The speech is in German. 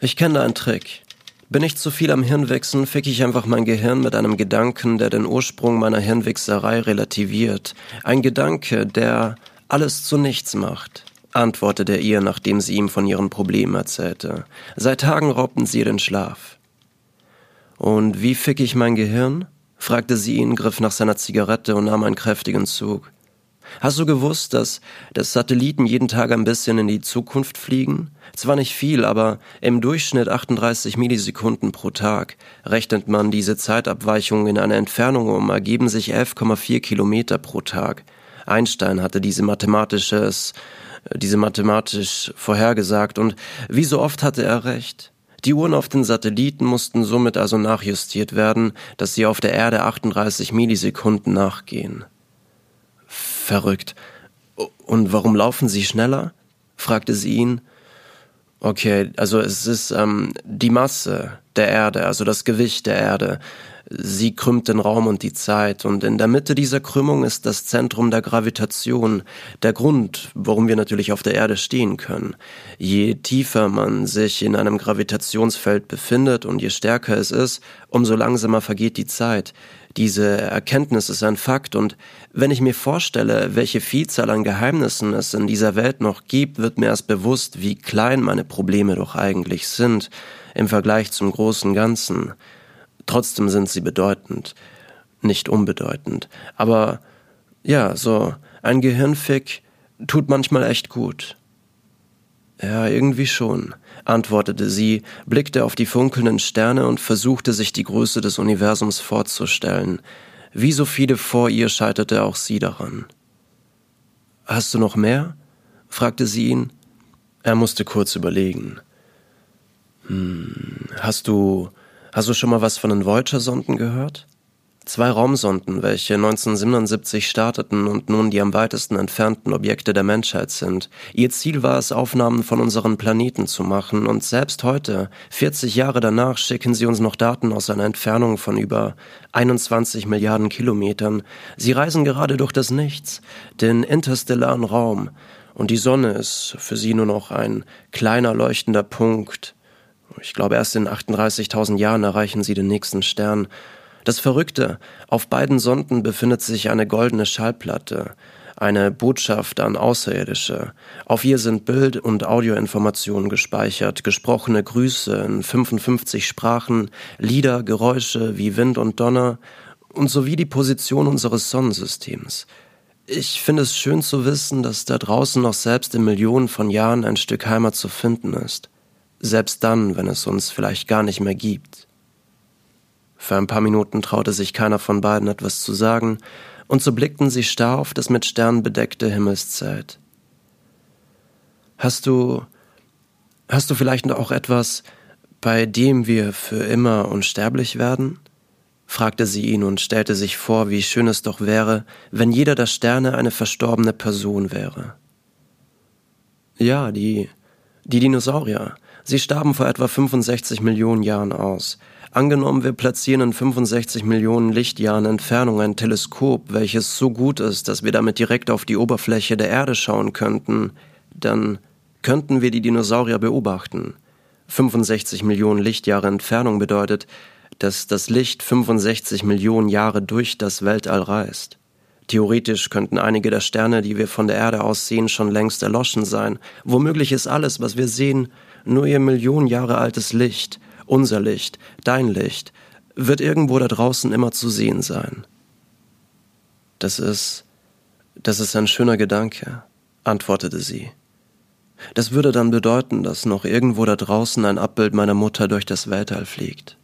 Ich kenne da einen Trick. Bin ich zu viel am Hirnwichsen, fick ich einfach mein Gehirn mit einem Gedanken, der den Ursprung meiner Hirnwichserei relativiert. Ein Gedanke, der alles zu nichts macht antwortete er ihr, nachdem sie ihm von ihren Problemen erzählte. Seit Tagen raubten sie den Schlaf. Und wie fick ich mein Gehirn? fragte sie ihn, griff nach seiner Zigarette und nahm einen kräftigen Zug. Hast du gewusst, dass, dass Satelliten jeden Tag ein bisschen in die Zukunft fliegen? Zwar nicht viel, aber im Durchschnitt 38 Millisekunden pro Tag. Rechnet man diese Zeitabweichung in eine Entfernung um, ergeben sich 11,4 Kilometer pro Tag. Einstein hatte diese mathematisches diese mathematisch vorhergesagt, und wie so oft hatte er recht. Die Uhren auf den Satelliten mussten somit also nachjustiert werden, dass sie auf der Erde 38 Millisekunden nachgehen. Verrückt. Und warum laufen sie schneller? fragte sie ihn. Okay, also es ist ähm, die Masse der Erde, also das Gewicht der Erde. Sie krümmt den Raum und die Zeit, und in der Mitte dieser Krümmung ist das Zentrum der Gravitation, der Grund, warum wir natürlich auf der Erde stehen können. Je tiefer man sich in einem Gravitationsfeld befindet und je stärker es ist, umso langsamer vergeht die Zeit. Diese Erkenntnis ist ein Fakt, und wenn ich mir vorstelle, welche Vielzahl an Geheimnissen es in dieser Welt noch gibt, wird mir erst bewusst, wie klein meine Probleme doch eigentlich sind im Vergleich zum großen Ganzen. Trotzdem sind sie bedeutend, nicht unbedeutend. Aber ja, so ein Gehirnfick tut manchmal echt gut. Ja, irgendwie schon, antwortete sie, blickte auf die funkelnden Sterne und versuchte sich die Größe des Universums vorzustellen. Wie so viele vor ihr scheiterte auch sie daran. Hast du noch mehr? fragte sie ihn. Er musste kurz überlegen. Hm, hast du Hast du schon mal was von den Voyager-Sonden gehört? Zwei Raumsonden, welche 1977 starteten und nun die am weitesten entfernten Objekte der Menschheit sind. Ihr Ziel war es, Aufnahmen von unseren Planeten zu machen und selbst heute, 40 Jahre danach, schicken sie uns noch Daten aus einer Entfernung von über 21 Milliarden Kilometern. Sie reisen gerade durch das Nichts, den interstellaren Raum, und die Sonne ist für sie nur noch ein kleiner leuchtender Punkt, ich glaube, erst in 38.000 Jahren erreichen sie den nächsten Stern. Das Verrückte, auf beiden Sonden befindet sich eine goldene Schallplatte, eine Botschaft an Außerirdische. Auf ihr sind Bild- und Audioinformationen gespeichert, gesprochene Grüße in 55 Sprachen, Lieder, Geräusche wie Wind und Donner und sowie die Position unseres Sonnensystems. Ich finde es schön zu wissen, dass da draußen noch selbst in Millionen von Jahren ein Stück Heimat zu finden ist selbst dann, wenn es uns vielleicht gar nicht mehr gibt. Für ein paar Minuten traute sich keiner von beiden etwas zu sagen, und so blickten sie starr auf das mit Sternen bedeckte Himmelszelt. Hast du, hast du vielleicht auch etwas, bei dem wir für immer unsterblich werden? fragte sie ihn und stellte sich vor, wie schön es doch wäre, wenn jeder der Sterne eine verstorbene Person wäre. Ja, die, die Dinosaurier, Sie starben vor etwa 65 Millionen Jahren aus. Angenommen, wir platzieren in 65 Millionen Lichtjahren Entfernung ein Teleskop, welches so gut ist, dass wir damit direkt auf die Oberfläche der Erde schauen könnten, dann könnten wir die Dinosaurier beobachten. 65 Millionen Lichtjahre Entfernung bedeutet, dass das Licht 65 Millionen Jahre durch das Weltall reist. Theoretisch könnten einige der Sterne, die wir von der Erde aus sehen, schon längst erloschen sein. Womöglich ist alles, was wir sehen, nur ihr Millionen Jahre altes Licht, unser Licht, dein Licht, wird irgendwo da draußen immer zu sehen sein. Das ist, das ist ein schöner Gedanke, antwortete sie. Das würde dann bedeuten, dass noch irgendwo da draußen ein Abbild meiner Mutter durch das Weltall fliegt.